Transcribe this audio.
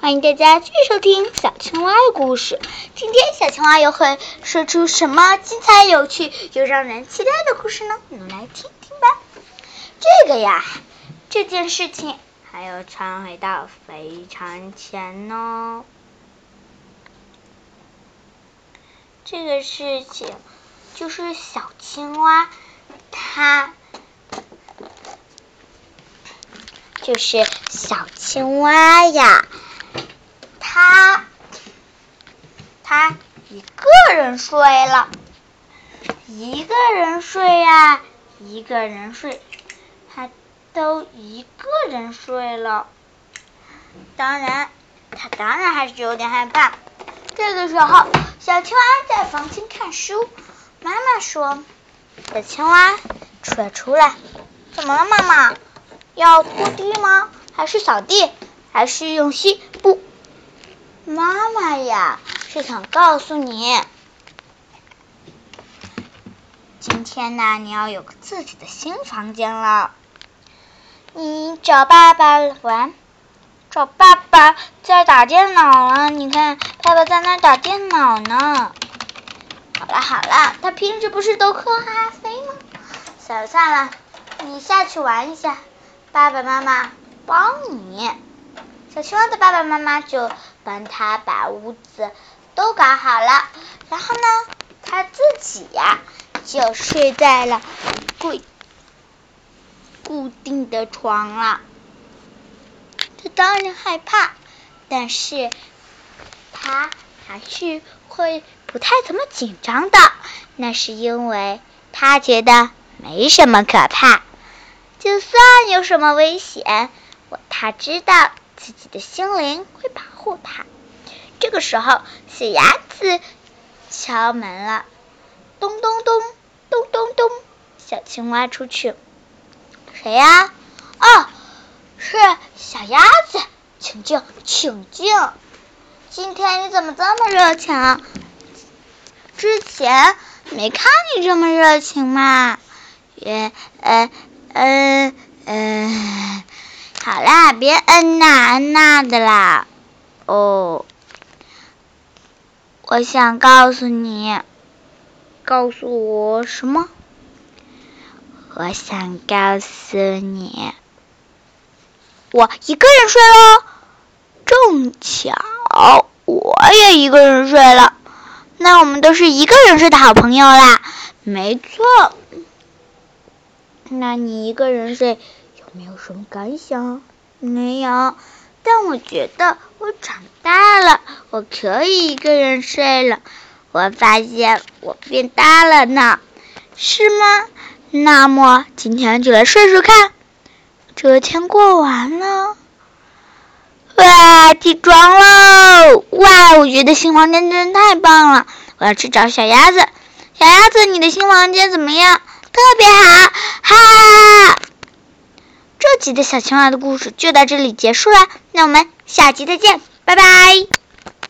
欢迎大家继续收听小青蛙的故事。今天小青蛙又会说出什么精彩、有趣又让人期待的故事呢？我们来听听吧。这个呀，这件事情还要传回到非常前哦。这个事情就是小青蛙，它就是小青蛙呀。他他一个人睡了，一个人睡呀，一个人睡，他都一个人睡了。当然，他当然还是有点害怕。这个时候，小青蛙在房间看书，妈妈说：“小青蛙，出来出来，怎么了，妈妈？要拖地吗？还是扫地？还是用吸不？”妈妈呀，是想告诉你，今天呢，你要有个自己的新房间了。你找爸爸玩，找爸爸在打电脑了。你看，爸爸在那打电脑呢。好了好了，他平时不是都喝咖啡吗？算了算了，你下去玩一下，爸爸妈妈帮你。小青蛙的爸爸妈妈就。帮他把屋子都搞好了，然后呢，他自己呀就睡在了固固定的床了。他当然害怕，但是他还是会不太怎么紧张的。那是因为他觉得没什么可怕，就算有什么危险，我他知道。自己的心灵会保护他。这个时候，小鸭子敲门了，咚咚咚，咚咚咚。小青蛙出去，谁呀？哦，是小鸭子，请进，请进。今天你怎么这么热情？之前没看你这么热情嘛？也，呃，呃，呃。别嗯呐嗯呐的啦。哦，我想告诉你，告诉我什么？我想告诉你，我一个人睡喽。正巧我也一个人睡了，那我们都是一个人睡的好朋友啦。没错，那你一个人睡有。没有什么感想，没有。但我觉得我长大了，我可以一个人睡了。我发现我变大了呢，是吗？那么今天就来睡睡看。这天过完了，哇，起床喽！哇，我觉得新房间真的太棒了。我要去找小鸭子。小鸭子，你的新房间怎么样？特别好，哈。小青蛙的故事就到这里结束了，那我们下集再见，拜拜。